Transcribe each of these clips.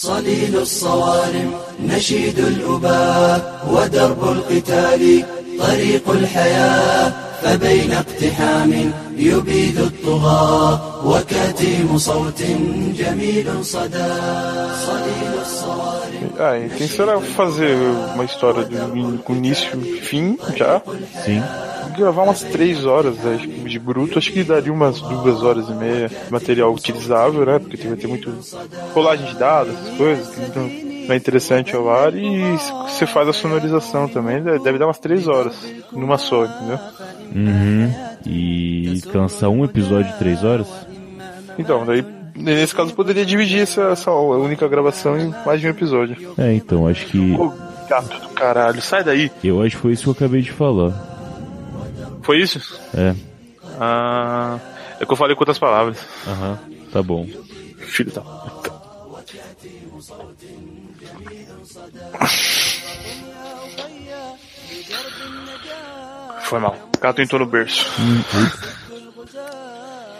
صليل الصوارم نشيد الأباء ودرب القتال طريق الحياة فبين اقتحام يبيد الطغاة وكتيم صوت جميل صدى صليل الصوارم Ah, a intenção era fazer uma história do, com início e fim já. Sim. Gravar umas três horas acho que de bruto, acho que daria umas duas horas e meia de material utilizável, né? Porque vai ter muito rolagem de dados, essas coisas, então é interessante ao ar. E você faz a sonorização também, deve dar umas três horas numa só, entendeu? Uhum. E cansa um episódio de três horas? Então, daí nesse caso poderia dividir essa, essa única gravação em mais de um episódio. É, então, acho que. Ô, gato do caralho, sai daí. Eu acho que foi isso que eu acabei de falar. Foi isso? É. Ah. É que eu falei com outras palavras. Aham, tá bom. Filho da puta. Foi mal. O gato entrou no berço.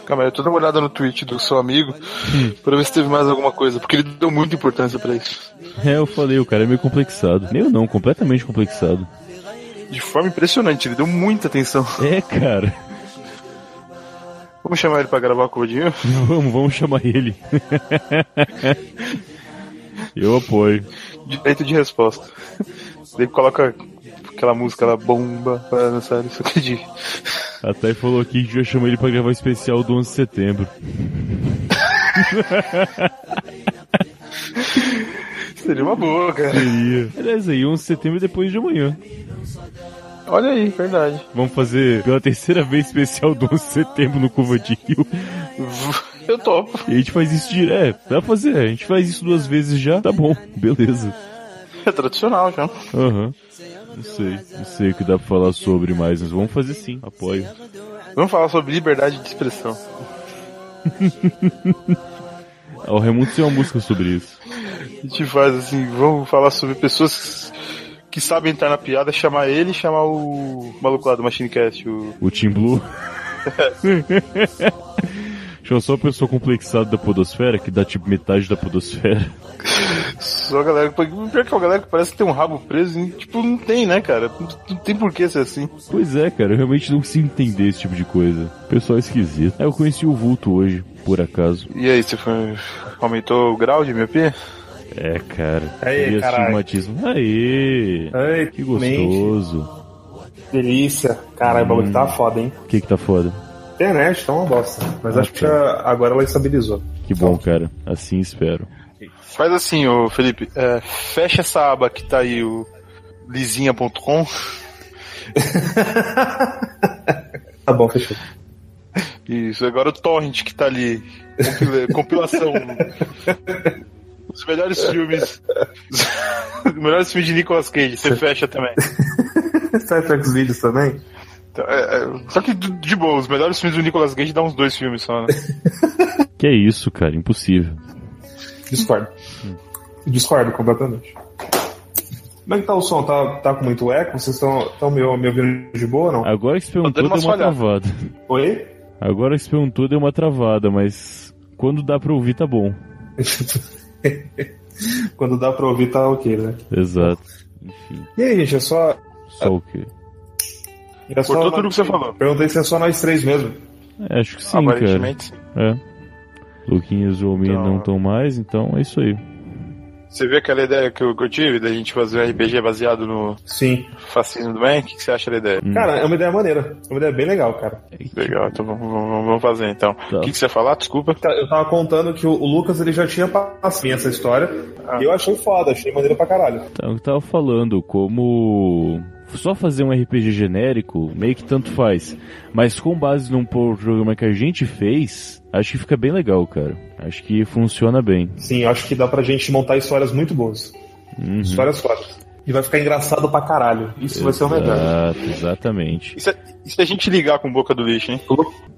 Calma aí, eu tô dando uma olhada no tweet do seu amigo pra ver se teve mais alguma coisa, porque ele deu muita importância pra isso. É, eu falei, o cara é meio complexado. Meio não, completamente complexado. De forma impressionante, ele deu muita atenção. É, cara. Vamos chamar ele pra gravar com o? Vamos, vamos chamar ele. eu apoio. Direito de resposta. Ele coloca aquela música lá, bomba, para dançar isso aqui de. A Thay falou aqui que já chamou ele pra gravar o especial do 11 de setembro. Seria uma boa, cara. Seria. Aliás, aí 11 de setembro depois de amanhã. Olha aí, verdade. Vamos fazer pela terceira vez especial do 11 de setembro no Curva de Rio. Eu topo. E a gente faz isso direto. É, dá pra fazer. A gente faz isso duas vezes já. Tá bom, beleza. É tradicional já. Aham. Uhum. Não sei, não sei o que dá pra falar sobre, mas nós vamos fazer sim, apoio. Vamos falar sobre liberdade de expressão. o Raimundo tem uma música sobre isso. A gente faz assim, vamos falar sobre pessoas que sabem entrar na piada, chamar ele e chamar o maluco lá do Machine Cast, o. O Team Blue. Chama só a pessoa complexada da podosfera, que dá tipo metade da podosfera. Só a galera. Pior que a galera que parece que tem um rabo preso, e, tipo, não tem, né, cara? Não, não, tem por que ser assim. Pois é, cara, eu realmente não consigo entender esse tipo de coisa. Pessoal esquisito. É, eu conheci o vulto hoje, por acaso. E aí, você foi. aumentou o grau de miopia? É, cara. Aí, astigmatismo. Aê! Ai, que gostoso. Delícia. Caralho, hum. o bagulho tá foda, hein? O que que tá foda? Internet tá uma bosta. Mas Ah, acho que tá. já- agora ela estabilizou. Que bom, cara. Assim espero. Faz assim, ô Felipe, é, fecha essa aba que tá aí, o lisinha.com. Tá bom, fechou. Isso, agora o torrent que tá ali. compila- compilação. Os melhores filmes. Os melhores filmes de Nicolas Cage, você fecha também. Sai pra vídeos também? Então, é, é, só que de de boa, os melhores filmes do Nicolas Cage dá uns dois filmes só, né? Que é isso, cara? Impossível. Discordo. Discordo completamente. Como é que tá o som? Tá, tá com muito eco? Vocês estão me, me ouvindo de boa ou não? Agora que você perguntou, dando deu uma travada. Oi? Agora que você perguntou, deu uma travada, mas quando dá pra ouvir, tá bom. Quando dá pra ouvir, tá ok, né? Exato. Enfim, E aí, gente, é só. só o quê? É só Cortou tudo que você falou. Perguntei se é só nós três mesmo. É, acho que sim, cara. Aparentemente, sim. É. Luquinhas e o Almir Então- não estão mais, então é isso aí. Você viu aquela ideia que eu, que eu tive da gente fazer um RPG baseado no Sim. fascismo do bem? O que, que você acha da ideia? Hum. Cara, é uma ideia maneira. É uma ideia bem legal, cara. Legal, então vamos, vamos- vamos fazer então. O que, que você ia falar? Desculpa. Eu tava contando que o o Lucas ele já tinha passado essa história. E eu achei foda, achei maneiro pra caralho. Então, eu tava falando, como só fazer um RPG genérico, meio que tanto faz. Mas com base num programa que a gente fez, acho que fica bem legal, cara. Acho que funciona bem. Sim, acho que dá pra gente montar histórias muito boas. Uhum. Histórias fodas. E vai ficar engraçado pra caralho. Isso vai ser o melhor. Exato, exatamente. E se, e se a gente ligar com boca do lixo, hein?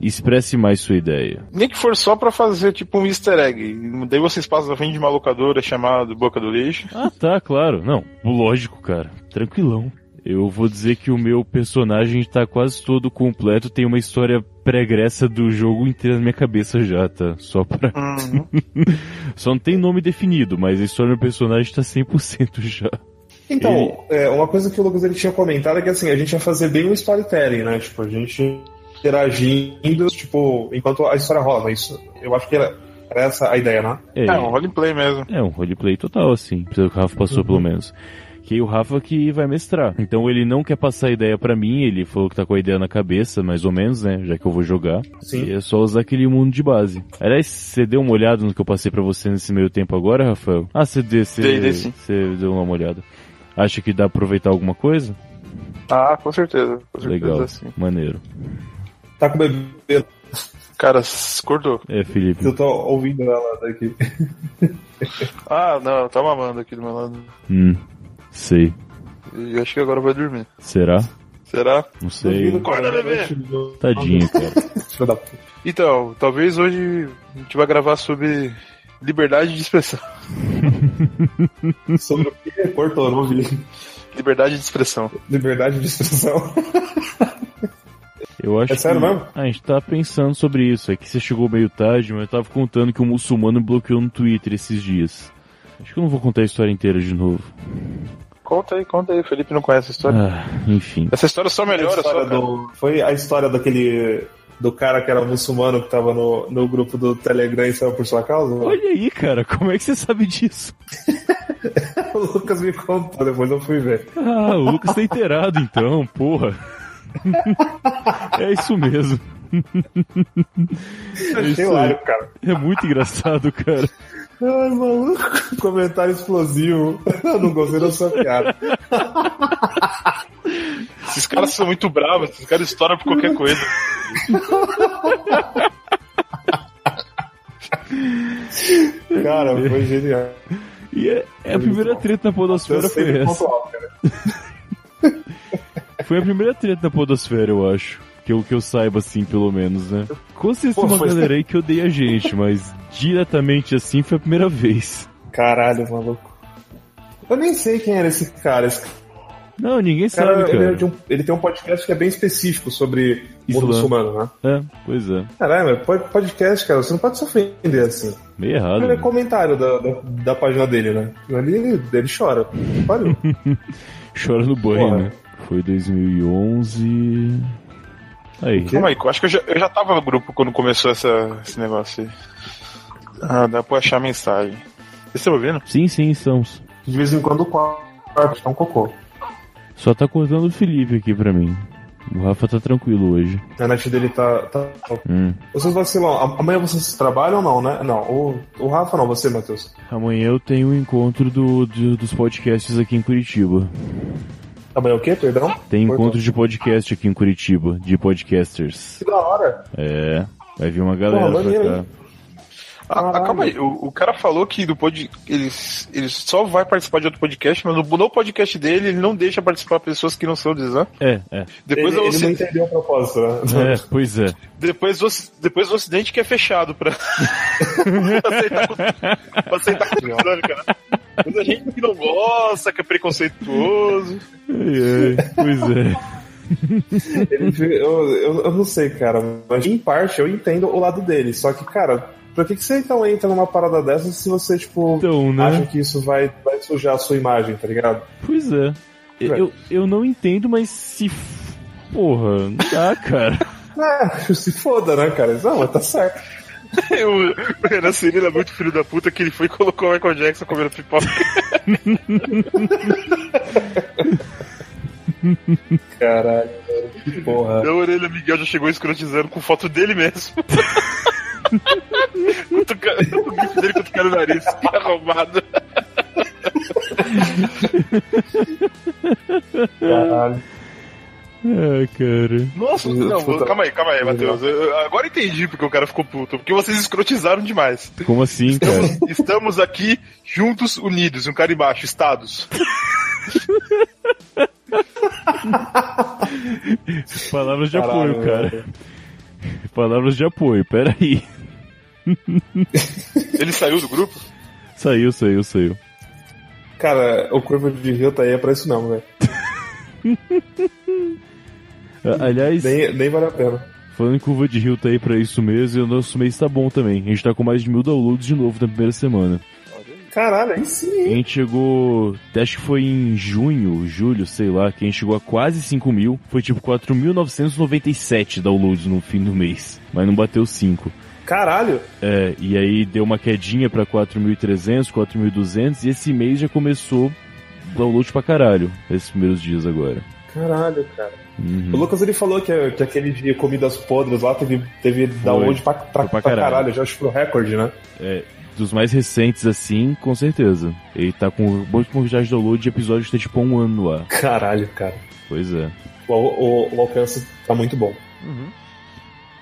Expresse mais sua ideia. Nem que for só pra fazer tipo um easter egg. Daí vocês passam na frente de uma locadora chamada Boca do Lixo. Ah, tá, claro. Não, lógico, cara. Tranquilão. Eu vou dizer que o meu personagem tá quase todo completo, tem uma história pregressa do jogo inteiro na minha cabeça já, tá? Só pra. Uhum. Só não tem nome definido, mas a história do personagem tá 100% já. Então, é, uma coisa que o Lucas ele tinha comentado é que assim, a gente ia fazer bem um storytelling, né? Tipo, a gente interagindo, tipo, enquanto a história rola. Isso, eu acho que era, era essa a ideia, né? É, É um roleplay mesmo. é um roleplay total, assim, pelo que o Rafa passou pelo menos. Que aí o Rafa que vai mestrar. Então ele não quer passar a ideia pra mim, ele falou que tá com a ideia na cabeça, mais ou menos, né? Já que eu vou jogar. Sim. E é só usar aquele mundo de base. Aliás, você deu uma olhada no que eu passei pra você nesse meio tempo agora, Rafael? Ah, você deu, você, Dei, dei sim. você deu uma olhada. Acha que dá pra aproveitar alguma coisa? Ah, com certeza. Com certeza Legal, sim. maneiro. Tá com o bebê. Cara, cortou. É, Felipe. Eu tô ouvindo ela daqui. Ah, não, tá mamando aqui do meu lado. Hum, sei. E acho que agora vai dormir. Será? Será? Não sei. Acorda, bebê! Tadinho, cara. Então, talvez hoje a gente vai gravar sobre liberdade de expressão. Sobre o que? Cortou, não vi. Liberdade de expressão. Liberdade de expressão. Eu acho É sério que... mesmo? Ah, a gente tá pensando sobre isso. É que você chegou meio tarde, mas eu tava contando que um muçulmano me bloqueou no Twitter esses dias. Acho que eu não vou contar a história inteira de novo. Conta aí, conta aí. O Felipe não conhece a história. Ah, enfim. Essa história só melhora, só, do- Foi a história daquele. Do cara que era muçulmano que tava no, no grupo do Telegram e saiu por sua causa? Olha aí, cara, como é que você sabe disso? O Lucas me contou, depois eu fui ver. Ah, o Lucas tá inteirado então, porra. É isso mesmo. É Achei isso cara. É muito engraçado, cara. Ai, maluco. Comentário explosivo. Eu não gostei da sua piada. Esses caras são muito bravos, esses caras estouram por qualquer coisa. Cara, foi genial. E é, é a primeira treta na podosfera foi essa. Foi a primeira treta na podosfera, eu acho. Que eu, que eu saiba, assim, pelo menos, né? Com certeza Pô, tem uma foi- galera aí que odeia a gente, mas diretamente assim foi a primeira vez. Caralho, maluco. Eu nem sei quem era esse cara. Esse Não, ninguém cara, sabe, ele, é cara. de um- ele tem um podcast que é bem específico sobre Islã. mundo muçulmano, né? É, pois é. Caralho, podcast, cara, você não pode se ofender assim. Meio errado. Ele é né? comentário da, da, da página dele, né? Ali ele, ele chora. Pariu. Chora no banho, Porra. né? Foi 2011. Aí. Calma aí, eu acho que eu já, eu já tava no grupo quando começou essa, esse negócio aí. Ah, dá pra achar a mensagem. Vocês estão ouvindo? Sim, sim, estamos. De vez em quando o quarto tá um cocô. Só tá cortando o Felipe aqui pra mim. O Rafa tá tranquilo hoje. A net dele tá. tá... Hum. Vocês vacilam. A- Amanhã vocês trabalham ou não, né? Não, o, o Rafa não, você, Matheus. Amanhã eu tenho o encontro do, do- dos podcasts aqui em Curitiba. Amanhã o quê, perdão? Tem encontro de podcast aqui em Curitiba, de podcasters. Que da hora. É, vai vir uma galera Pô, pra maneiro, cá. Ah, ah, calma aí, o, o cara falou que do pod, ele, ele só vai participar de outro podcast, mas no, no podcast dele ele não deixa participar pessoas que não são do Islã. É, é. Depois, ele, o ele não entendeu o propósito, né? É, pois é. depois, o, depois o Ocidente que é fechado pra, pra aceitar, com- pra aceitar cara. Mas a gente que não gosta, que é preconceituoso. Pois é. Ele- eu, eu, eu não sei, cara, mas em parte eu entendo o lado dele. Só que, cara, por que, que você então entra numa parada dessas se você, tipo, Então, né? acha que isso vai, vai sujar a sua imagem, tá ligado? Pois é. Eu, eu não entendo, mas se. f- Porra, não dá, cara. É, se foda, né, cara? Não, mas tá certo. o, o Renan Cirilo é muito filho da puta que ele foi e colocou o Michael Jackson comendo pipoca. Caralho, que porra. Da orelha Miguel já chegou escrotizando com foto dele mesmo. Cutuca- o gif dele cutucando o nariz. Que arrombado. Caralho. Ah, cara. Nossa, não, Puta. calma aí, calma aí, Matheus. Eu- agora entendi porque o cara ficou puto. Porque vocês escrotizaram demais. Como assim, cara? Estamos aqui juntos, unidos. Um cara embaixo, estados. Palavras de Caralho, apoio, cara. velho. Palavras de apoio, peraí. Ele saiu do grupo? Saiu, saiu, saiu. Cara, o Curva de Rio tá aí é pra isso não, velho. Aliás, Nem, nem vale a pena. falando em curva de rio tá aí pra isso mesmo, e o nosso mês tá bom também. A gente tá com mais de mil downloads de novo na primeira semana. Caralho, aí sim. A gente chegou, acho que foi em junho, julho, sei lá, que a gente chegou a quase 5 mil. Foi tipo 4.997 downloads no fim do mês, mas não bateu 5. Caralho. É, e aí deu uma quedinha pra 4.300, 4.200 e esse mês já começou download pra caralho, esses primeiros dias agora. Caralho, cara. Uhum. O Lucas ele falou que, que aquele de comidas podres lá teve, teve download pra, pra, pra pra caralho. caralho. Já acho que foi o recorde, né? É, dos mais recentes assim, com certeza. Ele tá com um monte de quantidade de download de episódios que tá tipo um ano lá. Caralho, cara. Pois é. O, o, o alcance tá muito bom.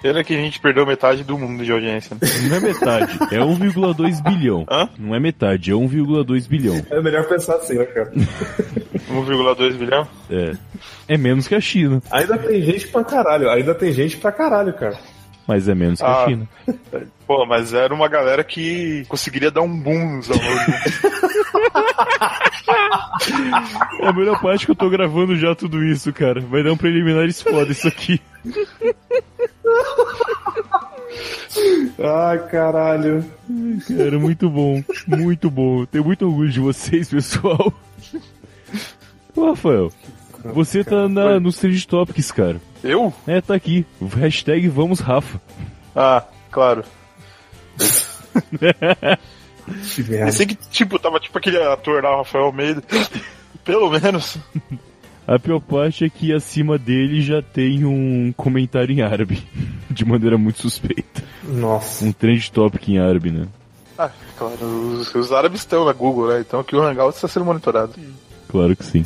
Pena que a gente perdeu metade do mundo de audiência. né? Não é metade, é 1,2 bilhão. Hã? Não é metade, é 1,2 bilhão. É melhor pensar assim, né, cara? 1,2 bilhão? É. É menos que a China, Ainda tem gente pra caralho. Ainda tem gente pra caralho, cara. mas é menos que a Ah. China. Pô, mas era uma galera que conseguiria dar um boom nos downloads. É a melhor parte que eu tô gravando já tudo isso, cara. Vai dar um preliminares foda isso aqui. Ai, caralho. Cara, muito bom. Muito bom. Tenho muito orgulho de vocês, pessoal. Ô, Rafael, você tá na, nos Trend Topics, cara. Eu? É, tá aqui. O hashtag Vamos Rafa. Ah, claro. Pensei que, tipo, tava tipo aquele ator lá, o Rafael Almeida. Pelo menos. A pior parte é que acima dele já tem um comentário em árabe. De maneira muito suspeita. Nossa. Um trend topic em árabe, né? Ah, claro, os, os árabes estão na Google, né? Então aqui o Hangout está sendo monitorado. Claro que sim.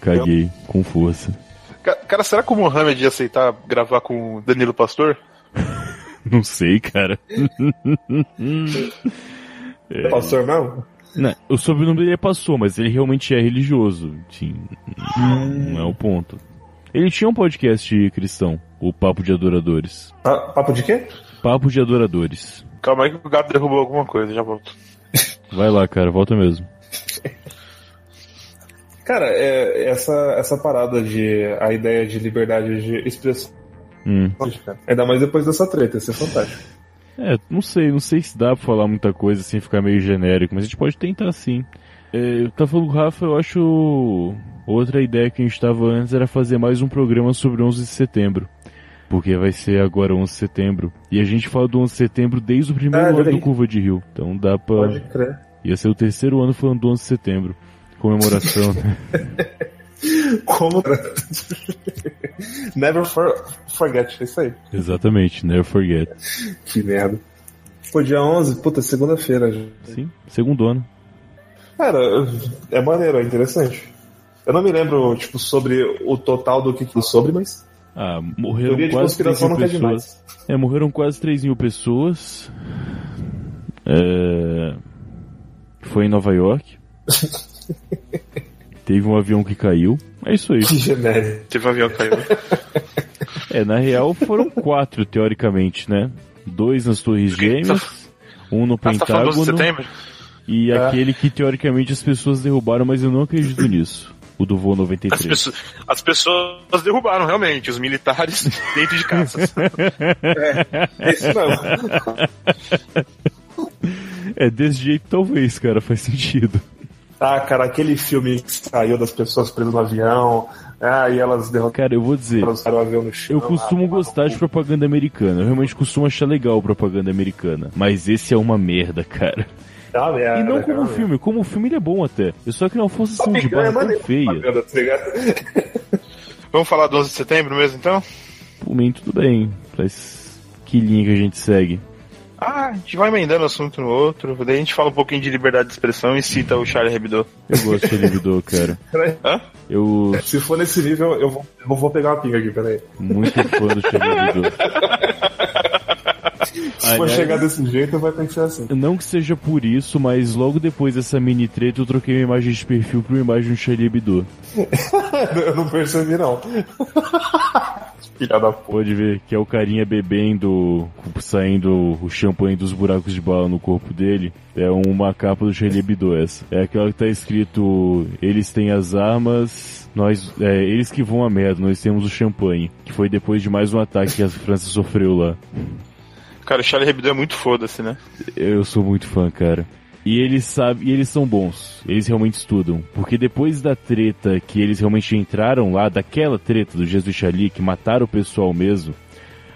Caguei, com força. Ca- Cara, será que o Mohamed ia aceitar gravar com o Danilo Pastor? Não sei, cara. Pastor não? Não, o sobrenome dele passou, mas ele realmente é religioso. Sim, não é o ponto. Ele tinha um podcast cristão, o Papo de Adoradores. Ah, papo de quê? Papo de Adoradores. Calma aí que o gato derrubou alguma coisa, já volto. Vai lá, cara, volta mesmo. Cara, é, essa, essa parada de. a ideia de liberdade de expressão. Hum. Ainda mais depois dessa treta, isso é fantástico. É, não sei, não sei se dá pra falar muita coisa sem ficar meio genérico, mas a gente pode tentar sim. É, eu tava falando com o Rafa, eu acho. Outra ideia que a gente tava antes era fazer mais um programa sobre 11 de setembro. Porque vai ser agora 11 de setembro. E a gente fala do 11 de setembro desde o primeiro Ah, ano do. Curva de Rio. Então dá pra. Pode crer. Ia ser o terceiro ano falando do 11 de setembro. Comemoração, né? Como. Never for, forget, é isso aí. Exatamente, never forget. Que merda. Pô, dia 11, puta, segunda-feira já. Sim, segundo ano. Cara, é maneiro, é interessante. Eu não me lembro, tipo, sobre o total do que que sobre, mas. Ah, morreram Teoria quase 3 conspiração mil é pessoas. É, morreram quase 3 mil pessoas. É... Foi em Nova York. Teve um avião que caiu. É isso aí. Que genérico. Teve um avião que caiu. É, na real foram quatro, teoricamente, né? Dois nas Torres Gêmeas, um no Ah, você tá falando do 11 de Pentágono setembro? e É. aquele que teoricamente as pessoas derrubaram, mas eu não acredito nisso. O do voo As, 93. pessoas, as pessoas derrubaram, realmente, os militares dentro de caças. É isso não. É, desse jeito talvez, cara, faz sentido. Ah, cara, aquele filme que saiu das pessoas presas no avião. Ah, e elas derrotaram Cara, eu vou dizer, o avião no chão. eu costumo ah, gostar de propaganda americana. Eu realmente costumo achar legal propaganda americana. Mas esse é uma merda, cara. É uma merda, E não é como filme, como filme ele é bom até. Eu só que não fosse merda. ação de Picanha é barra tão feia. tá? Vamos falar do 11 de setembro mesmo, então? Por mim, tudo bem. Mas que linha que a gente segue? Ah, a gente vai emendando assunto no outro, daí a gente fala um pouquinho de liberdade de expressão e cita o Charlie Hebdo. Eu gosto de Libido, cara. Peraí. Hã? Eu Se for nesse nível, eu vou, eu vou pegar uma pinga aqui, peraí. muito fã do Charlie Hebdo. Se for Aliás- chegar desse jeito, vai ter que ser assim. Não que seja por isso, mas logo depois dessa mini treta eu troquei minha imagem de perfil pra uma imagem do Charlie Hebdo. eu não percebi, não. Filha da. Pode ver que é o carinha bebendo, saindo o champanhe dos buracos de bala no corpo dele. É uma capa do Charlie Hebdo essa. É aquela que tá escrito, eles têm as armas, nós, é, eles que vão a merda, nós temos o champanhe. Que foi depois de mais um ataque que a França sofreu lá. Cara, o Charlie Hebdo é muito foda-se, né? Eu sou muito fã, cara. E eles sabem, e eles são bons. Eles realmente estudam. Porque depois da treta que eles realmente entraram lá, daquela treta do Jesus Charlie, que mataram o pessoal mesmo,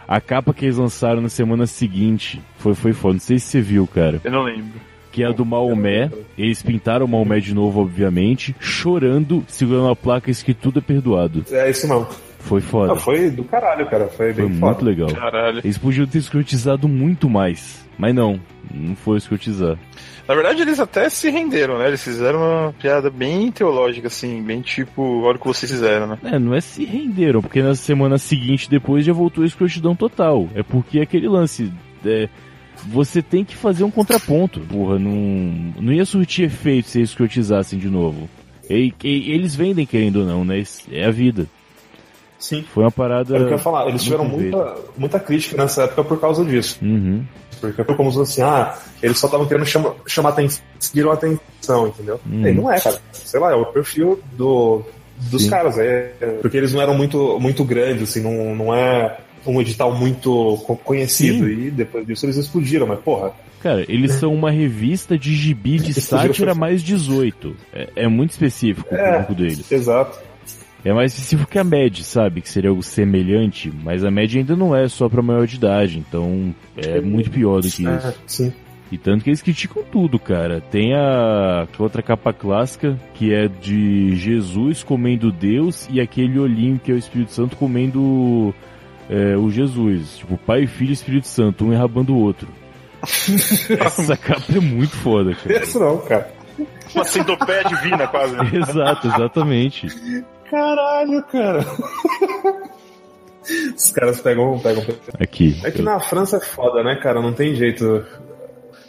a capa que eles lançaram na semana seguinte foi, foi foda. Não sei se você viu, cara. Eu não lembro. Que é a do Maomé. Eles pintaram o Maomé de novo, obviamente, chorando, segurando a placa escrito tudo é perdoado. É isso não. Foi foda. Ah, foi do caralho, cara. Foi Foi bem muito foda. legal. Caralho. Eles podiam ter escrotizado muito mais. Mas não, não foi escrotizar. Na verdade, eles até se renderam, né? Eles fizeram uma piada bem teológica, assim, bem tipo, olha o que vocês fizeram, né? É, não é se renderam, porque na semana seguinte depois já voltou a escrotidão total. É porque aquele lance. É, você tem que fazer um contraponto. Porra, não, não ia surtir efeito se eles escrotizassem de novo. E, e- eles vendem querendo ou não, né? É a vida. Sim. Foi uma parada. Era o que eu ia falar. Eles tiveram muita, muita crítica nessa época por causa disso. Uhum. Porque foi como se fosse assim, ah, eles só estavam querendo chama, chamar atenção, seguiram a atenção, entendeu? Hum. E não é, cara. Sei lá, é o perfil do, dos Sim. caras. É, porque eles não eram muito, muito grandes, assim, não, não é um edital muito co- conhecido. Sim. E depois disso eles explodiram, mas porra. Cara, eles são uma revista de gibi de Eles sátira mais 18. É, é muito específico o É. público deles. Exato. É mais específico que a MED, sabe? Que seria algo semelhante, mas a MED ainda não é só pra maior de idade, então é muito pior do que É, isso. sim. E tanto que eles criticam tudo, cara. Tem a outra capa clássica, que é de Jesus comendo Deus e aquele olhinho que é o Espírito Santo comendo é, o Jesus. Tipo, Pai, Filho e Espírito Santo, um enrabando o outro. Essa capa é muito foda, cara. Isso não, cara. Uma centopeia divina, quase. Exato, exatamente. Caralho, cara. Os caras pegam, pegam. Aqui. É que na França é foda, né, cara? Não tem jeito.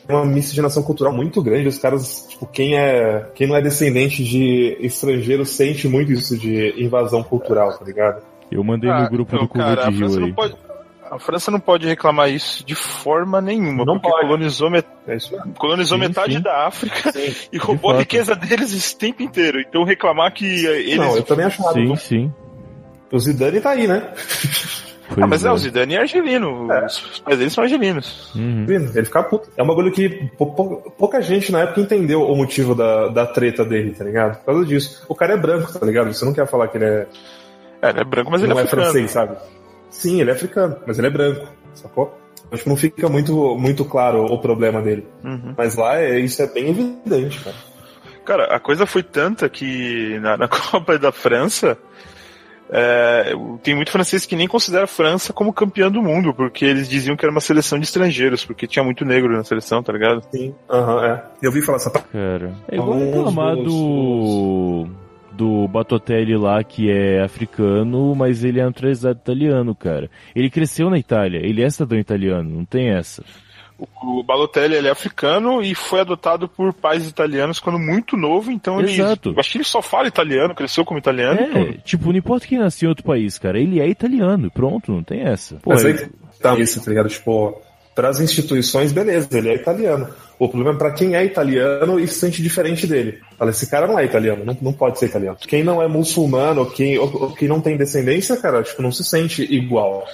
Tem uma miscigenação cultural muito grande. Os caras, tipo, quem é. Quem não é descendente de estrangeiro sente muito isso de invasão cultural, tá ligado? Eu mandei no Ah, grupo então, do Curva de Rio França aí. não pode. A França não pode reclamar isso de forma nenhuma, Não porque pode. colonizou, met- É colonizou Sim, metade sim. da África Sim. e roubou a fato. riqueza deles esse tempo inteiro. Então reclamar que eles. Não, eu também acho nada. Sim, sim. O Zidane tá aí, né? Pois Ah, mas é, é. o Zidane é argelino. É. Os pais deles são argelinos. Uhum. Ele fica puto. É um bagulho que pou- pou- pouca gente na época entendeu o motivo da, da treta dele, tá ligado? Por causa disso. O cara é branco, tá ligado? Você não quer falar que ele é, É, ele é branco, mas ele não é é africano. francês, sabe? Sim, ele é africano, mas ele é branco, sacou? Acho que não fica muito, muito claro o problema dele. Uhum. Mas lá é, isso é bem evidente, cara. Cara, a coisa foi tanta que na, na Copa da França é, tem muito francês que nem considera a França como campeã do mundo, porque eles diziam que era uma seleção de estrangeiros, porque tinha muito negro na seleção, tá ligado? Sim, aham, é. Eu ouvi falar essa parte. Cara, é igual reclamar do. Do Batotelli lá, que é africano, mas ele é naturalizado italiano, cara. Ele cresceu na Itália, ele é cidadão italiano, não tem essa. O, Balotelli ele é africano e foi adotado por pais italianos quando muito novo, então ele. Exato. Acho que ele só fala italiano, cresceu como italiano. É, tipo, não importa quem nasceu em outro país, cara, ele é italiano, pronto, não tem essa. Pô, Mas aí ele- tá isso, tá ligado? Tipo, para as instituições, beleza, ele é italiano. O problema é pra quem é italiano e se sente diferente dele. Fala, esse cara não é italiano, não, não pode ser italiano. Quem não é muçulmano, ou quem, ou, ou quem não tem descendência, cara, tipo, não se sente igual.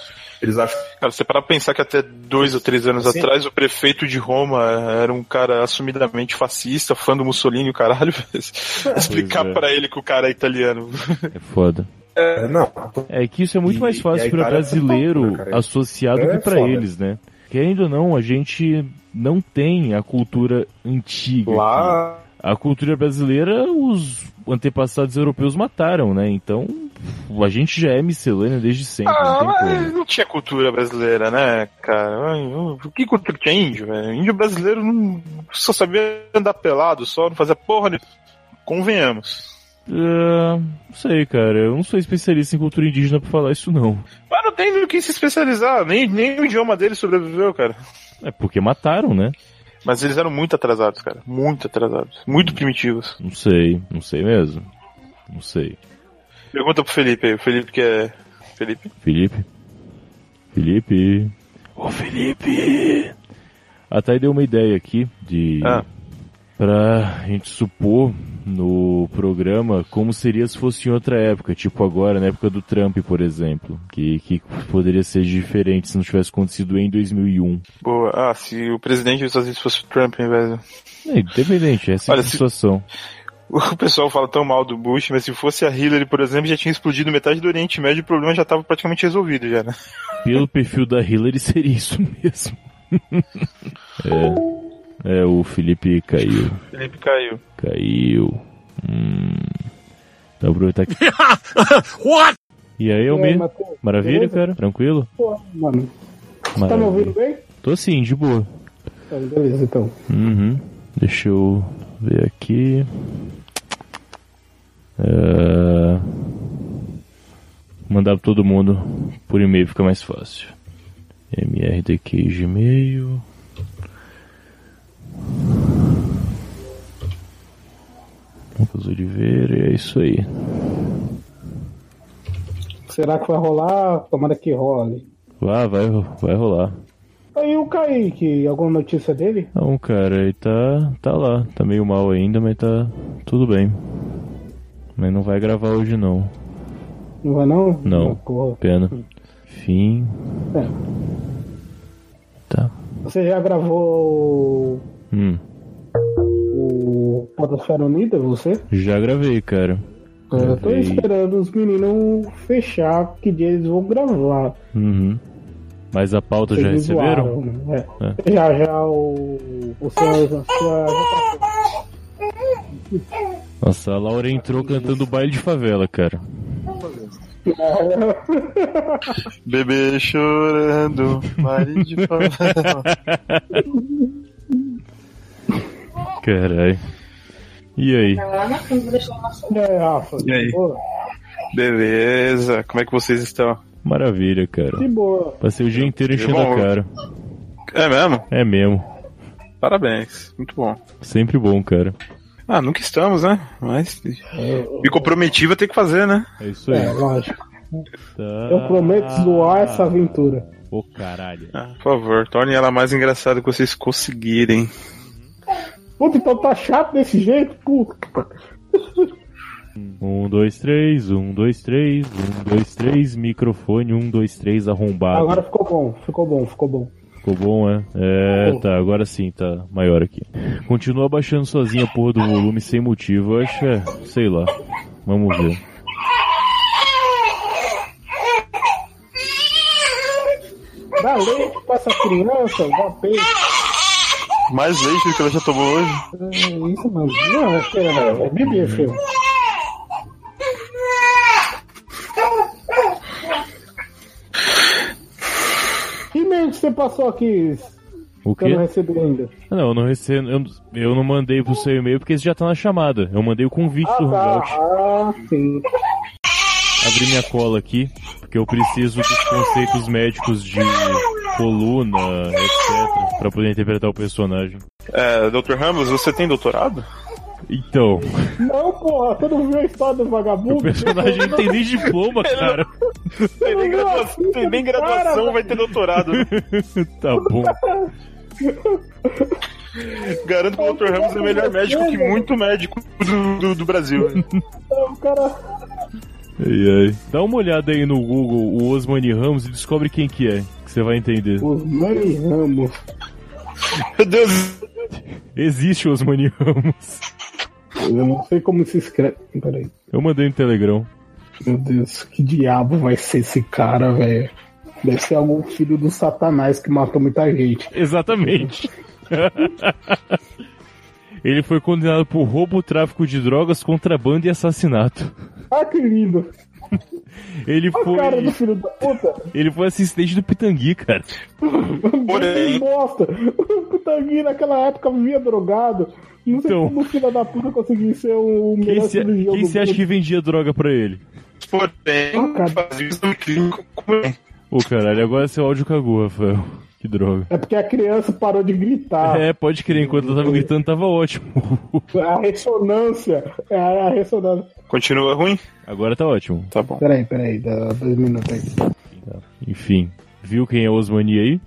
Eles acham Cara, você para pensar que até dois ou três anos Sim. atrás o prefeito de Roma era um cara assumidamente fascista, fã do Mussolini, o caralho. Explicar é. pra ele que o cara é italiano. é foda. É, não. É que isso é muito E- mais fácil a pra Itália é brasileiro foda, cara. associado É que pra foda. eles, né? Querendo ou não, a gente não tem a cultura antiga. aqui. Lá. A cultura brasileira, os antepassados europeus mataram, né? Então, a gente já é miscelânea desde sempre, Ah, não mas não tinha cultura brasileira, né, cara? Que cultura tinha índio, velho? Índio brasileiro não só sabia andar pelado, só não fazia porra nenhuma. Convenhamos. Ah, não sei, cara. Eu não sou especialista em cultura indígena pra falar isso, não. Mas não tem no que se especializar, nem, nem o idioma dele sobreviveu, cara. É porque mataram, né? Mas eles eram muito atrasados, cara. Muito atrasados. Muito primitivos. Não sei, não sei mesmo. Não sei. Pergunta pro Felipe aí, o Felipe que é Felipe. Felipe? Felipe? Ô Felipe! A Thay deu uma ideia aqui de. Ah. Pra gente supor no programa como seria se fosse em outra época, tipo agora, na época do Trump, por exemplo. Que, que poderia ser diferente se não tivesse acontecido em 2001. Boa. Ah, se o presidente dos Estados Unidos fosse o Trump invés do... É, independente, essa é Olha, a se- situação. O pessoal fala tão mal do Bush, mas se fosse a Hillary, por exemplo, já tinha explodido metade do Oriente Médio e o problema já estava praticamente resolvido já, né? Pelo perfil da Hillary seria isso mesmo. é, é, o Felipe caiu. Felipe caiu. Caiu. Hum. Então aproveitar que. E aí, Almir? Maravilha, beleza? cara? Tranquilo? Pô, mano, tá me Maravilha. ouvindo bem? Tô sim, de boa. Então, beleza, então. Uhum. Deixa eu ver aqui. É... Mandar pra todo mundo por e-mail fica mais fácil. MRDQ Gmail. Lucas Oliveira, é isso aí. Será que vai rolar? Tomara que role. Vai, vai, vai rolar. Aí o Kaique, alguma notícia dele? Não, cara, ele tá, tá lá. Tá meio mal ainda, mas tá tudo bem. Mas não vai gravar hoje não. Não vai não? Não. Ah. Pena. Fim. É. Tá. Você já gravou Hum. o Podosfera Unida, você? Já gravei, cara. É, Eu tô esperando os meninos fechar que dia eles vão gravar. Uhum. Mas a pauta já Vocês receberam? zoaram, né? É. Já, já o. O senhor já, já Nossa, a Laura entrou cantando baile de favela, cara. Bebê chorando, marido de favela. Caralho. E aí? É, Rafa. E aí? Boa. Beleza, como é que vocês estão? Maravilha, cara. De boa. Passei o dia inteiro enchendo a cara. É mesmo? É mesmo. Parabéns, muito bom. Sempre bom, cara. Ah, nunca estamos, né? Mas me comprometi, vou ter que fazer, né? É isso aí. É, lógico. Tá. Eu prometo zoar essa aventura. Ô, caralho. Ah, por favor, torne ela mais engraçada que vocês conseguirem. Puta, então tá chato desse jeito? Puta. Um, dois, três, um, dois, três, um, dois, três, microfone, um, dois, três, arrombado. Agora ficou bom, ficou bom, ficou bom. Ficou bom, é? É, tá, agora sim, tá maior aqui. Continua baixando sozinha a porra do volume sem motivo, eu acho, é, sei lá. Vamos ver. Dá leite pra essa criança, dá peito. Mais leite do que ela já tomou hoje? É isso, mano. Não, é, é, é bebê, filho. Que e-mail que você passou aqui O que eu quê? não recebi ainda? Ah, Não, eu não recebo, eu, eu não mandei pro seu e-mail porque esse já tá na chamada. Eu mandei o convite Ah, do tá. Hangout. Ah, sim. Abri minha cola aqui, porque eu preciso dos conceitos médicos de coluna, etc, pra poder interpretar o personagem. É, Dr. Ramos, você tem doutorado? Então, Não, porra, você não viu a história do vagabundo? o personagem não tem nem diploma, cara. Tem nem graduação, tem nem graduação Cara, vai ter doutorado. Tá bom. Garanto que o Dr. Ramos é melhor médico que muito médico do, do, do Brasil. O cara. Ai, ai. Dá uma olhada aí no Google, o Osmani Ramos, e descobre quem que é, que você vai entender. Os Mani Ramos. Meu Deus, Existe o Osmani Ramos. Eu não sei como se escreve. Peraí. Eu mandei no Telegram. Meu Deus, que diabo vai ser esse cara, velho? Deve ser algum filho do satanás que matou muita gente. Exatamente. Ele foi condenado por roubo, tráfico de drogas, contrabando e assassinato. Ah, que lindo! Ele o cara do foi, filho da puta! ele foi assistente do Pitangui, cara. Porém- Que bosta! O Pitangui naquela época vivia drogado. Não sei Então. como o filho da puta conseguiu ser o Quem melhor se, cirurgião quem se acha que vendia droga pra ele? porém, Ah, cara. fazia exame clínico como é. Ô caralho, agora seu áudio cagou, Rafael. Que droga. É porque a criança parou de gritar. É, pode crer, enquanto eu tava gritando tava ótimo. A ressonância. É a ressonância. Continua ruim? Agora tá ótimo. Tá bom. Peraí, peraí, dá dois minutos aí. Enfim. Viu quem é Osmani aí?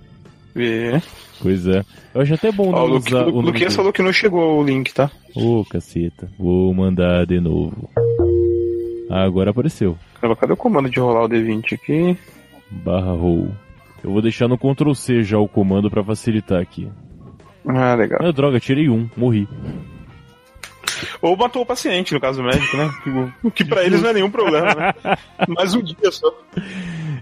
Vê. Pois é. Eu acho até bom Ó, não o Luque, usar o o Luquinhas dele. falou que não chegou o link, tá? Ô, caceta. Vou mandar de novo. Ah, agora apareceu. Caramba, cadê o comando de rolar o D20 aqui? Barra roll. Eu vou deixar no Ctrl C já o comando pra facilitar aqui. Ah, legal. Ah, droga, tirei um. Morri. Ou matou o paciente, no caso médico, né? O que pra eles não é nenhum problema, né? Mais um dia só.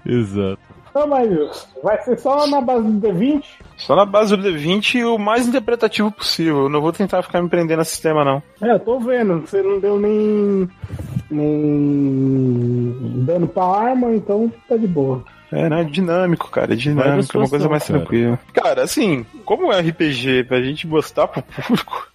Exato. Não, mas vai ser só na base do D20? Só na base do D20 e o mais interpretativo possível. Eu não vou tentar ficar me prendendo a sistema, não. É, eu tô vendo. Você não deu nem. nem. dano pra arma, então tá de boa. É, né? Dinâmico, cara. É dinâmico, é uma coisa mais cara. tranquila. Cara, assim, como é RPG pra gente mostrar pro público,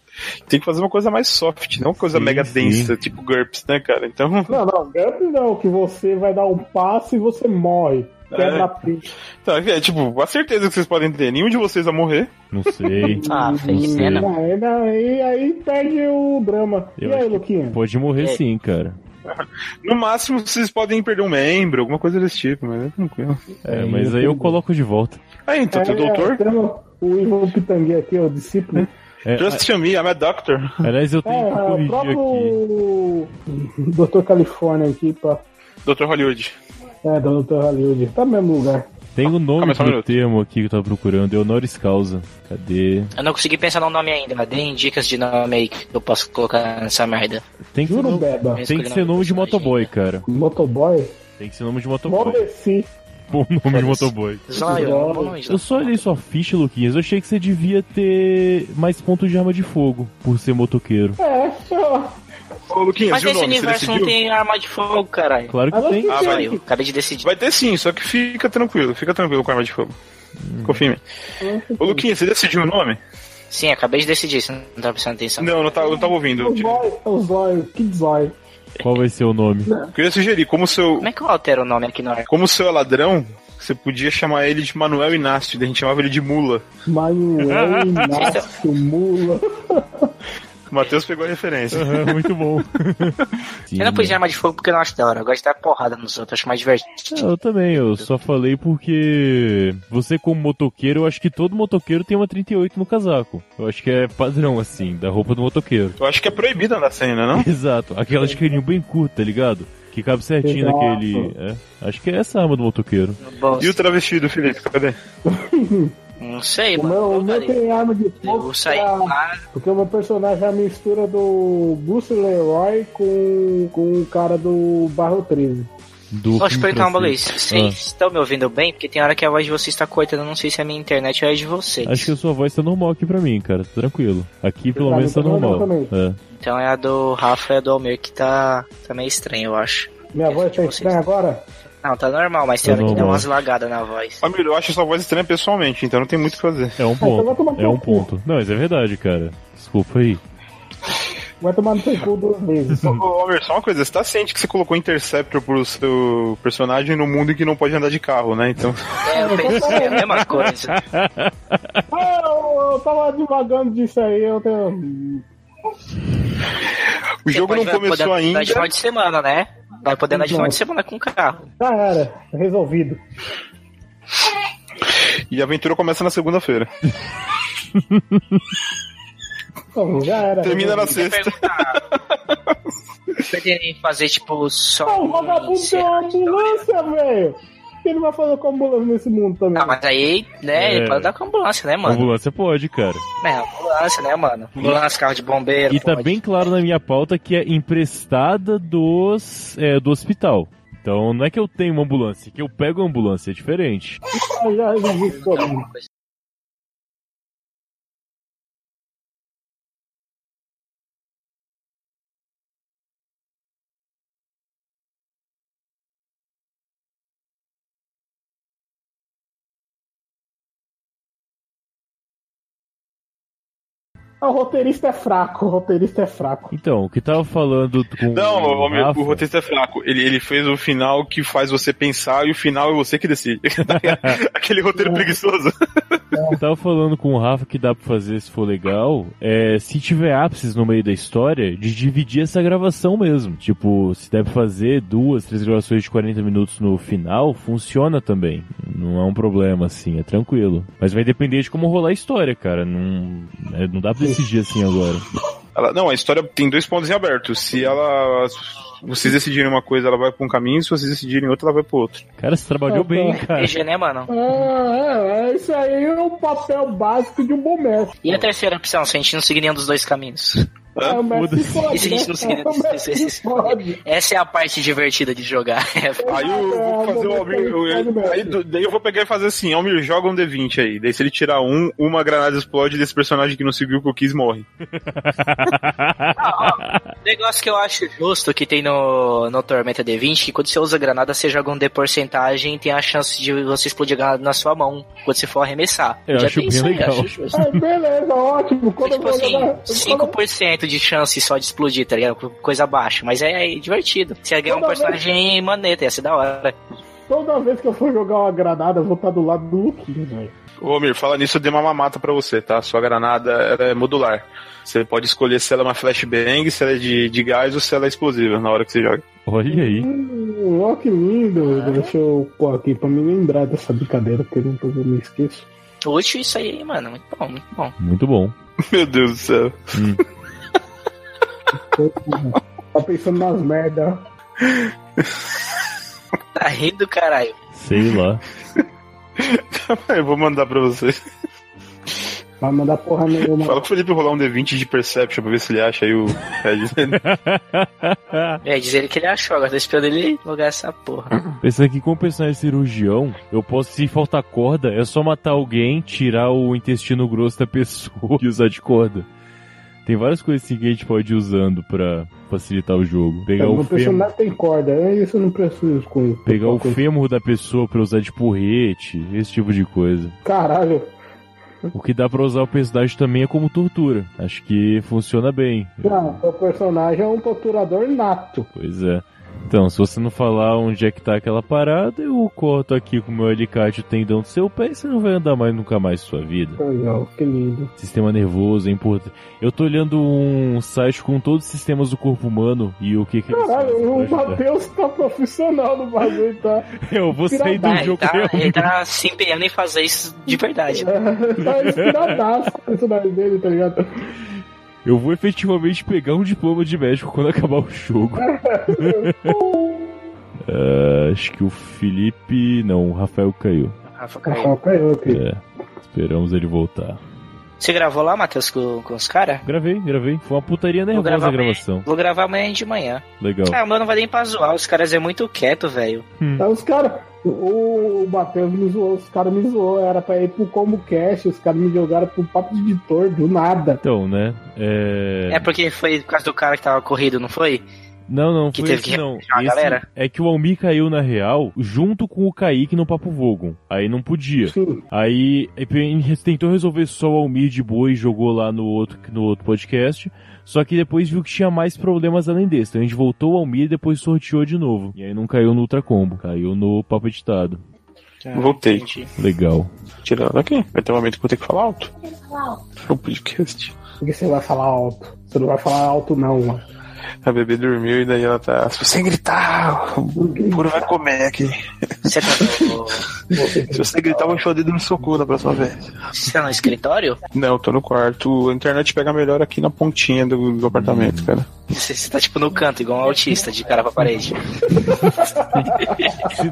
tem que fazer uma coisa mais soft, não uma coisa Sim, mega sim. densa, tipo GURPS, né, cara? Então, Não, não, GURP não, que você vai dar um passo e você morre. Quebra É. então, é tipo, a certeza que vocês podem ter, nenhum de vocês vai morrer. Não sei. Ah, fez pena. Aí, aí perde o drama. Eu e aí, Luquinha? Pode morrer É. sim, cara. No máximo, vocês podem perder um membro, alguma coisa desse tipo, mas é tranquilo. É, mas aí eu coloco de volta. Aí, então, tem o É, doutor? o Ivo Pitangui aqui, o discípulo. É, Just me, I'm a doctor. aliás, eu É, tenho que é, o corrigir aqui. próprio Dr. Califórnia aqui, pá. Dr. Hollywood. É, do Dr. Hollywood. Tá no mesmo lugar. Tem o nome Calma, um do minuto. termo aqui que eu tava procurando, é honoris causa. Cadê? Eu não consegui pensar no nome ainda, mas deem dicas de nome aí que eu posso colocar nessa merda. Tem que ser Juro, nome, Beba. tem que ser nome de motoboy, cara. Motoboy? Tem que ser nome de motoboy. Bom nome de motoboy. Nome, Eu só olhei sua ficha, Luquinhas. Eu achei que você devia ter mais pontos de arma de fogo por ser motoqueiro. É, ó. Ô, Luquinhas, Mas nesse universo não tem arma de fogo, caralho. Claro que Ah, tem. Ah, vai. Acabei de decidir. Vai ter sim, só que fica tranquilo, fica tranquilo com a arma de fogo. Confia em mim. Ô, Luquinhas, você decidiu o nome? Sim, acabei de decidir, você não tá prestando atenção. Não, não, tá, eu não tava ouvindo. O zóio, o zóio, que zóio. Qual vai ser o nome? Eu queria sugerir, como o seu, Como é que eu altero o nome aqui no ar? como o seu é ladrão, você podia chamar ele de Manuel Inácio, daí a gente chamava ele de Mula. Manuel Inácio Mula. O Matheus pegou a referência. Aham, muito bom. Sim, Eu não pus de arma de fogo porque eu não acho da hora. Eu gosto de dar porrada nos outros, acho mais divertido. Eu também, eu só falei porque você como motoqueiro, eu acho que todo motoqueiro tem uma 38 no casaco. Eu acho que é padrão, assim, da roupa do motoqueiro. Eu acho que é proibido andar sem, né, não? Exato, aquela de caninho bem curta, tá ligado? Que cabe certinho Exato. naquele... é, acho que é essa a arma do motoqueiro. E o travestido, Felipe, cadê? Não sei, O mano. meu, o meu tem arma de fogo. Pra-. Porque o meu personagem é a mistura do Bruce Leroy com, com o cara do Barro 13. Do Poxa, filme perguntar uma vez. Vocês estão me ouvindo bem? Porque tem hora que a voz de vocês está cortando. Não sei se é a minha internet ou é de vocês. Ah, Acho que a sua voz tá normal aqui pra mim, cara. Tranquilo. Aqui pelo menos mim tá normal. É. Então é a do Rafa e a do Almir que tá, tá meio estranha, eu acho. Minha voz tá estranha agora? Não, tá normal, mas tem Tá hora que dá normal. umas lagadas na voz. Amigo, eu acho sua voz estranha pessoalmente, então não tem muito o que fazer. É um ponto. É um ponto. Não, mas é verdade, cara. Desculpa aí. Vai tomar no seu cu duas vezes. Ô, Homer, só uma coisa, você tá ciente que você colocou Interceptor pro seu personagem no mundo em que não pode andar de carro, né? Então. É, eu pensei a mesma coisa. ah, eu, eu tava divagando disso aí, eu tenho. O jogo não começou poder ainda. final de semana, né? Vai poder andar de final de semana com o carro. Já era, resolvido. E a aventura começa na segunda-feira. Então, já era. Termina na sexta. Pretendem fazer, tipo, só. O um vagabundo tem uma ambulância, velho. Que ele vai fazer com a ambulância nesse mundo também? Ah, mas aí, né, É. ele pode dar com ambulância, né, mano? Ambulância pode, cara. É, ambulância, né, mano? Ambulância, carro de bombeiro. E tá pode. bem claro na minha pauta que é emprestada dos é, do hospital. Então não é que eu tenho uma ambulância, é que eu pego a ambulância, é diferente. Ah, já resolvi isso pra o roteirista é fraco, o roteirista é fraco. Então, o que tava falando com Não, o, o, meu- Rafa, o roteirista é fraco. Ele, ele fez o final que faz você pensar e o final é você que decide. Aquele roteiro preguiçoso. Eu tava falando com o Rafa que dá pra fazer se for legal, é, se tiver ápices no meio da história, de dividir essa gravação mesmo. Tipo, se deve fazer duas, três gravações de 40 minutos no final, funciona também. Não é um problema, assim, é tranquilo. Mas vai depender de como rolar a história, cara. Não, é, não dá pra decidir assim agora. Ela- não, a história tem dois pontos em aberto. Se ela. Se vocês decidirem uma coisa, ela vai pra um caminho, se vocês decidirem outra, ela vai pro outro. Cara, você trabalhou bem, cara. PG, né, mano? Ah, é, é, isso aí é o papel básico de um bom mestre. E a terceira opção, se a gente não seguir nenhum dos dois caminhos? É, o mestre foda-se. fode, E se a gente né? não É, fode. Essa é a parte divertida de jogar. Aí eu vou fazer o Almir. eu- eu- aí daí eu vou pegar e fazer assim: Almir, joga um D20 aí. Daí se ele tirar um, uma granada explode desse personagem que não seguiu o que eu quis morre. O negócio que eu acho justo que tem no, no Tormenta D20, que quando você usa granada, você joga um D porcentagem e tem a chance de você explodir a granada na sua mão quando você for arremessar. Eu acho tem bem isso aí, legal. acho justo. Ah, beleza, ótimo. Quando eu Tipo vou assim, jogar. quando- 5% de chance só de explodir, tá ligado? Coisa baixa, mas é divertido. Você ganhar um Toda vez- personagem maneta, ia ser da hora. Toda vez que eu for jogar uma granada, eu vou estar do lado do Luquinhos, velho. Ô, Almir, fala nisso, eu dei uma mamata pra você, tá? Sua granada é modular. Você pode escolher se ela é uma flashbang, se ela é de, de gás ou se ela é explosiva na hora que você joga. Olha aí. Hum, ó, que lindo. Deixa eu pôr aqui pra me lembrar dessa brincadeira, que eu não eu me esqueço. Útil isso aí, mano. Muito bom, muito bom. Muito bom. Meu Deus do céu. Tá pensando nas merda. Tá rindo, caralho. Sei lá. eu vou mandar pra vocês. Vai mandar porra nenhuma. Fala pro Felipe rolar um D20 de Perception pra ver se ele acha aí o Red. É, diz ele que ele achou, agora tô esperando ele logar essa porra. Pensando que como personagem cirurgião, eu posso, se faltar corda, é só matar alguém, tirar o intestino grosso da pessoa e usar de corda. Tem várias coisas assim que a gente pode ir usando pra facilitar o jogo. Pegar Meu o fêmur, personagem tem corda, é isso eu não preciso com pegar o fêmur da pessoa pra usar de porrete, esse tipo de coisa. Caralho. O que dá pra usar o personagem também é como tortura. Acho que funciona bem. Não, seu personagem é um torturador nato. Pois é. Então, se você não falar onde é que tá aquela parada, eu corto aqui com o meu alicate o tendão do seu pé e você não vai andar mais nunca mais sua vida. Legal, que lindo. Sistema nervoso é importante. Eu tô olhando um site com todos os sistemas do corpo humano e o que que eles Caralho, o. Matheus tá profissional no bagulho, tá? Eu vou sair do Ah, ele, jogo tá, ele tá se empenhando em fazer isso de verdade. tá inspiradaço o personagem dele, tá ligado? Eu vou efetivamente pegar um diploma de médico quando acabar o jogo. Ah, acho que o Felipe. Não, o Rafael caiu. Rafa caiu. Rafael caiu aqui. É. Esperamos ele voltar. Você gravou lá, Matheus, com, com os caras? Gravei, gravei. Foi uma putaria nervosa a gravação. Vou gravar amanhã de manhã. Legal. Ah, o meu não vai nem pra zoar, os caras é muito quieto, velho. Aí os caras, o, o Matheus me zoou, os caras me zoou, era pra ir pro Combo Cash, os caras me jogaram pro papo de editor, do nada. Então, né? É... É porque foi por causa do cara que tava corrido, não foi? Não, não, Que foi teve esse que não. a galera? É que o Almir caiu na real junto com o Kaique no Papo Vogon. Aí não podia. Sim. Aí a gente tentou resolver só o Almir de boa e jogou lá no outro, no outro podcast. Só que depois viu que tinha mais problemas além desse. Então a gente voltou ao Almir e depois sorteou de novo. E aí não caiu no Ultra Combo, caiu no Papo Editado. Voltei. Entendi. Legal. Tirando aqui. Vai ter um momento que eu vou ter que falar alto. É um podcast. Porque você vai falar alto. Você não vai falar alto, não, mano. A bebê dormiu e daí ela tá. Se você gritar, o puro vai comer aqui. Você tá no, Se você gritar, eu vou enfiar o dedo no seu cu da próxima vez. você tá no escritório? Não, eu tô no quarto. A internet pega melhor aqui na pontinha do, do apartamento, cara. Você, você tá tipo no canto, igual um autista, de cara pra parede.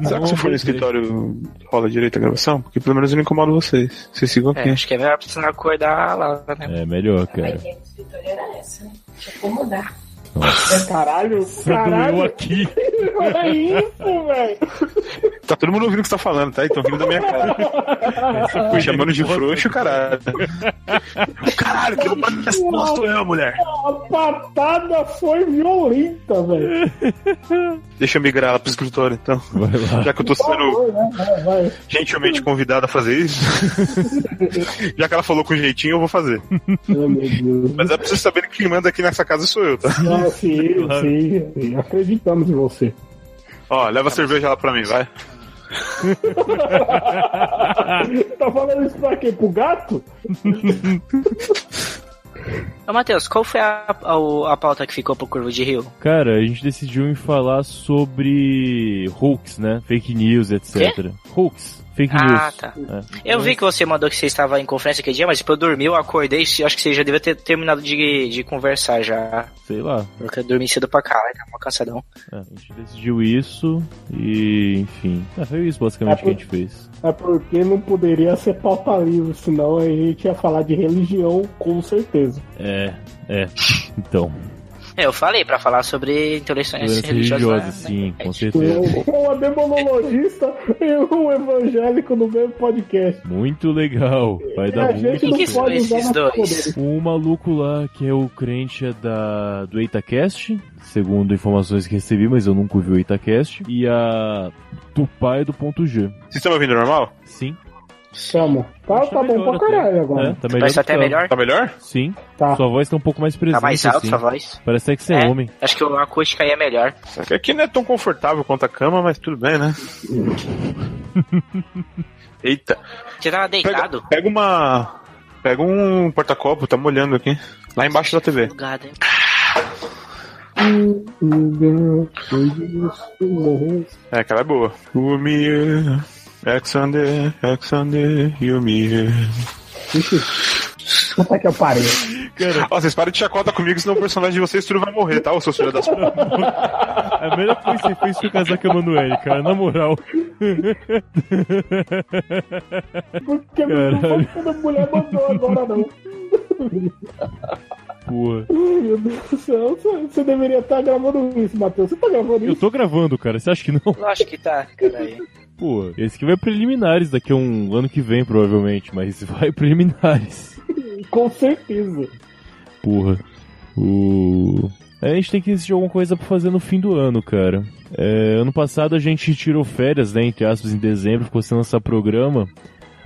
Será que se for no escritório rola direito a gravação? Porque pelo menos eu não incomodo vocês. Vocês sigam É, aqui. acho que é melhor pra você não acordar lá, né? É melhor, A cara. ideia do escritório era essa, né? Deixa eu mudar. Nossa. Caralho, Doeu caralho. aqui. Olha isso, velho. Tá todo mundo ouvindo o que você tá falando, tá? Então rindo da minha cara. Me chamando de frouxo, caralho. Caralho, que roupa resposta eu, mulher. A patada foi violenta, velho. Deixa eu migrar lá pro escritório, então. Vai lá. Já que eu tô sendo? Vai, vai. gentilmente convidado a fazer isso. Já que ela falou com jeitinho, eu vou fazer. Ai, meu Deus. Mas é pra vocês saberem que quem manda aqui nessa casa sou eu, tá? Ah, sim, sim, sim. Acreditamos em você. Ó, leva a cerveja lá pra mim, vai. tá falando isso pra quê? Pro gato? Ô, Matheus, qual foi a, a, a pauta que ficou pro Curvo de Rio? Cara, a gente decidiu em falar sobre hoax, né? Fake news, etc. Hoax, fake Ah, news. tá. É. Eu vi que você mandou que você estava em conferência aquele dia, mas tipo, eu dormi, eu acordei, acho que você já devia ter terminado de, de conversar já. Sei lá. Porque eu dormi cedo pra cá, tava uma cansadão. É, a gente decidiu isso e, enfim. É, foi isso basicamente É, que a gente fez. É porque não poderia ser pauta livre, senão a gente ia falar de religião com certeza. É, é. Então, eu falei pra falar sobre intolerância religiosa. religiosa, né? sim, É, com tipo, certeza. Uma demonologista e um evangélico no mesmo podcast. Muito legal. Vai E dar a gente Quem não que muito são esses dois? Um maluco lá que é o crente é da, do EitaCast, segundo informações que recebi, mas eu nunca ouvi o EitaCast. E a do pai do ponto G. Vocês estão me ouvindo normal? Sim. Chama. Tá, Acho tá bom melhor pra caralho É, agora. tá melhor. Parece até ela. melhor. Tá melhor? Sim. Tá. Sua voz tá um pouco mais presente. Tá mais alto assim. sua voz. Parece até que você é, É. homem. Acho que a acústica aí é melhor. Só que aqui não é tão confortável quanto a cama, mas tudo bem, né? Eita. Você tava Pega, deitado? pega uma. Pega um porta-copo, tá molhando aqui. Lá embaixo da TV. Bugado, hein? É, aquela é boa. Yumi, Alexander, Alexander, Yumi. Puta que eu parei. Ó, vocês param de chacota comigo, senão o personagem de vocês tudo vai morrer, tá? Ô seus filhos das putas. A melhor coisa que você fez foi casar com a Emanuele, cara, na moral. Porque Caralho. não a mulher mandou agora, não. Porra. Ai, Meu Deus do céu, você- você deveria estar gravando isso, Matheus. Você tá gravando Eu isso? tô gravando, cara. Você acha que não? Lógico que tá, caralho. Pô, esse aqui vai preliminares daqui a um ano que vem, provavelmente. Mas vai preliminares. Com certeza. Porra. O. A gente tem que decidir alguma coisa pra fazer no fim do ano, cara. É, ano passado a gente tirou férias, né, entre aspas, em dezembro, ficou sem lançar programa.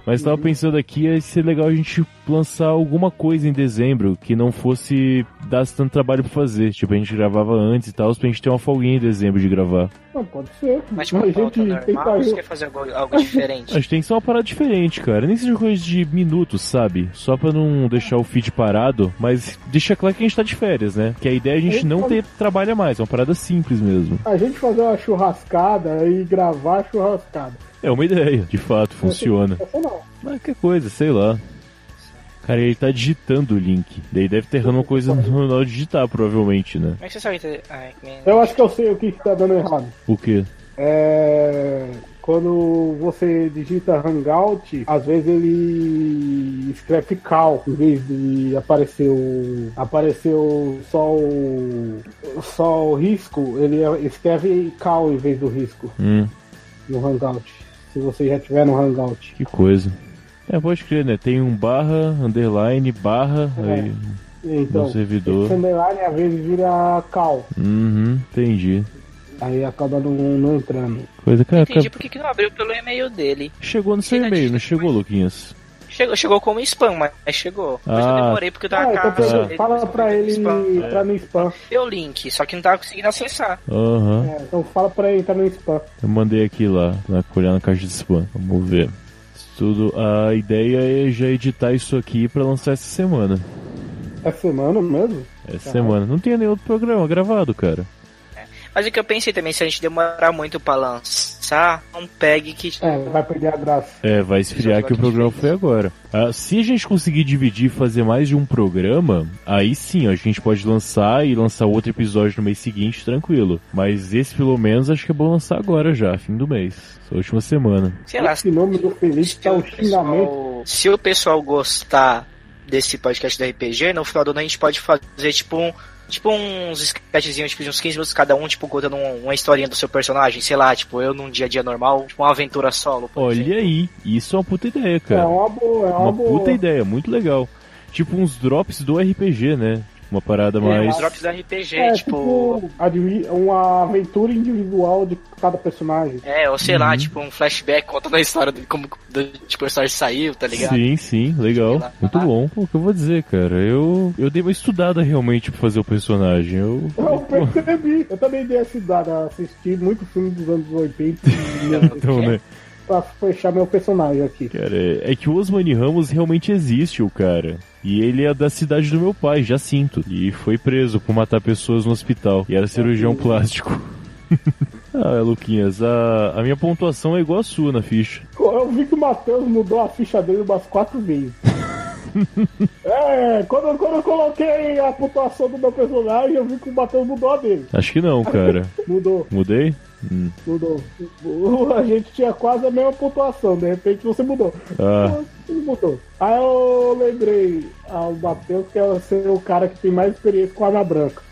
Mas tava pensando aqui, ia ser legal a gente lançar alguma coisa em dezembro que não fosse dar tanto trabalho pra fazer. Tipo, a gente gravava antes e tal, pra gente ter uma folguinha em dezembro de gravar. Não, pode ser. Mas tipo, a pauta gente tem normal, você que quer fazer algo, algo diferente? A gente tem que ser uma parada diferente, cara. Nem seja coisa de minutos, sabe? Só pra não deixar o feed parado, mas deixa claro que a gente tá de férias, né? Que a ideia é a gente não ter trabalho a mais, é uma parada simples mesmo. a gente fazer uma churrascada e gravar a churrascada. É uma ideia, de fato, funciona. Mas que coisa, sei lá. Cara, ele tá digitando o link. Daí deve ter errado uma coisa no na hora de digitar, provavelmente, né? Como é que você sabe que... Ai, que... Eu acho que eu sei o que que tá dando errado. O quê? É. Quando você digita Hangout, às vezes ele escreve cal em vez de aparecer o. apareceu só o. só o risco, ele escreve cal em vez do risco Hum, no Hangout. Se você já tiver no Hangout. que coisa. É, pode crer, né? Tem um barra, underline, barra, É. aí Então, no servidor. esse underline às vezes vira cal. Uhum, entendi. Aí acaba não, não entrando. Coisa, cara, Entendi por que que não abriu pelo e-mail dele. chegou no seu Ele e-mail, não chegou, Luquinhas? Chegou, chegou como spam, mas chegou. Mas eu Ah. demorei porque eu tava Ah, então com a- você fala pra ele entrar no spam. Deu o link, só que não tava conseguindo acessar. Aham. É, então fala pra ele entrar no spam. Eu mandei aqui lá, na olhar na caixa de spam. Vamos ver. Tudo. A ideia é já editar isso aqui pra lançar essa semana. É semana mesmo? Essa semana. Não tem nenhum outro programa gravado, cara. Mas o que eu pensei também, se a gente demorar muito pra lançar, não pegue que. É, vai perder a graça. É, vai esfriar que o programa foi agora. Ah, se a gente conseguir dividir e fazer mais de um programa, aí sim, ó, a gente pode lançar e lançar outro episódio no mês seguinte, tranquilo. Mas esse, pelo menos, acho que é bom lançar agora já, fim do mês. Essa última semana. Sei lá, Esse nome do Felipe tá um xingamento. pessoal- se o pessoal gostar desse podcast do RPG, no final do ano a gente pode fazer tipo um, Tipo uns sketchzinhos, tipo, de uns 15 minutos cada um, tipo, contando um- uma historinha do seu personagem, sei lá, tipo, eu num dia a dia normal, tipo, uma aventura solo. por Olha exemplo. aí, isso é uma puta ideia, É cara. uma boa, é uma, Uma boa. puta ideia, muito legal. Tipo uns drops do RPG, né? Uma parada É, mais. os drops do RPG, É, tipo. tipo, uma aventura individual de cada personagem. É, ou sei Uhum. lá, tipo, um flashback contando a história de como do, tipo, o personagem saiu, tá ligado? Sim, sim, legal. Lá. Muito bom. Pô, o que eu vou dizer, cara? Eu, eu dei uma estudada realmente pra fazer o personagem. Eu. Eu percebi. Eu também dei a assistir muito filme dos anos 80 e 90 Então, né? Pra fechar meu personagem aqui. Cara, é, que o Osmani Ramos realmente existe, o cara. E ele é da cidade do meu pai, Jacinto. E foi preso por matar pessoas no hospital. E era cirurgião plástico. ah, Luquinhas, a, a minha pontuação é igual a sua na ficha. Eu vi que o Matheus mudou a ficha dele umas quatro vezes. é, quando, quando eu coloquei a pontuação do meu personagem, eu vi que o Matheus mudou a dele. Acho que não, cara. Mudou, Mudei? Hum. mudou. A gente tinha quase a mesma pontuação, de repente você mudou. Ah, não mudou. Aí eu lembrei ao Matheus que é ser o cara que tem mais experiência com arma branca.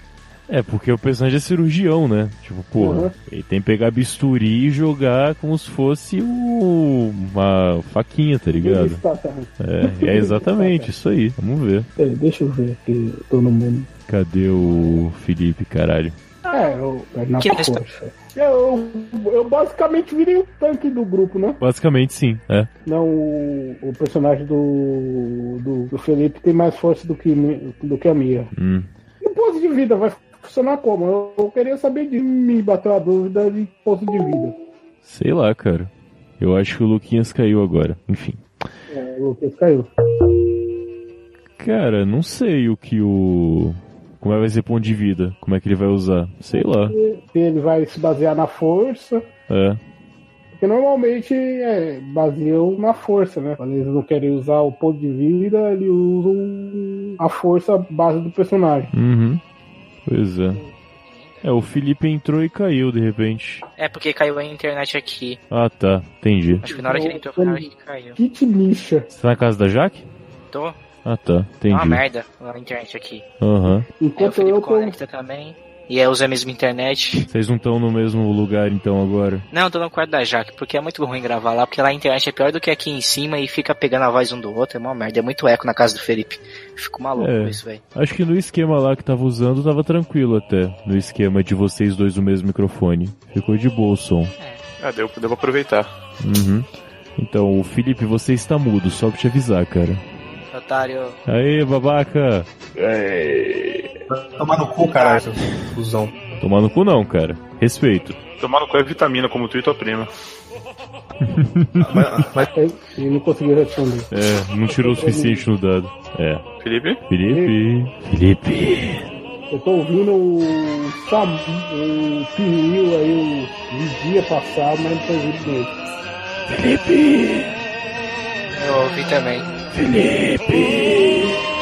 é porque o personagem é cirurgião, né? Tipo, porra, Uhum. ele tem que pegar bisturi e jogar como se fosse o- uma faquinha, tá ligado? Tá, tá. É, é exatamente isso aí. Vamos ver. Deixa eu ver aqui todo mundo. Cadê o Felipe, caralho? É, eu, é na Que força. Eu, eu basicamente virei o tanque do grupo, né? Basicamente sim, é. Não, o, o personagem do, do, do Felipe tem mais força do que, do que a minha. Hum. E o posto de vida vai funcionar como? Eu, eu queria saber de me bateu a dúvida de posto de vida. Sei lá, cara. Eu acho que o Luquinhas caiu agora. Enfim. É, o Lucas caiu. Cara, não sei o que o. Como é que vai ser ponto de vida? Como é que ele vai usar? Sei lá. Se ele vai se basear na força, É. porque normalmente é, baseiam na força, né? Quando eles não querem usar o ponto de vida, eles usam a força base do personagem. Uhum. Pois é. É, o Felipe entrou e caiu de repente. É porque caiu a internet aqui. Ah, tá. Entendi. Acho que na hora que ele entrou foi na hora que caiu. Kit lixa. Você tá na casa da Jaque? Tô. Ah, tá. É uma Entendi. merda a internet aqui. O Enquanto Felipe eu tô. conecta também. E aí usa a mesma internet. Vocês não estão no mesmo lugar então agora? Não, eu tô no quarto da Jaque, porque é muito ruim gravar lá, porque lá a internet é pior do que aqui em cima e fica pegando a voz um do outro, é uma merda. É muito eco na casa do Felipe. Fico maluco É. com isso, velho. Acho que no esquema lá que tava usando tava tranquilo até. No esquema de vocês dois no mesmo microfone. Ficou de boa o som. Ah, deu, deu pra aproveitar. Uhum. Então, o Felipe, você está mudo, só pra te avisar, cara. Otário. Aê, babaca! Tomar no cu, caralho, cuzão. Tomar no cu não, cara. Respeito. Tomar no cu é vitamina, como tu e tua prima. Mas, mas Ele não conseguiu responder. É, não tirou o suficiente no dado. É. Felipe? Felipe. Felipe. Eu tô ouvindo o Sam, o Pinil aí, o Vigia passar, mas não tô ouvindo ele. Felipe. Eu ouvi também. Felipe!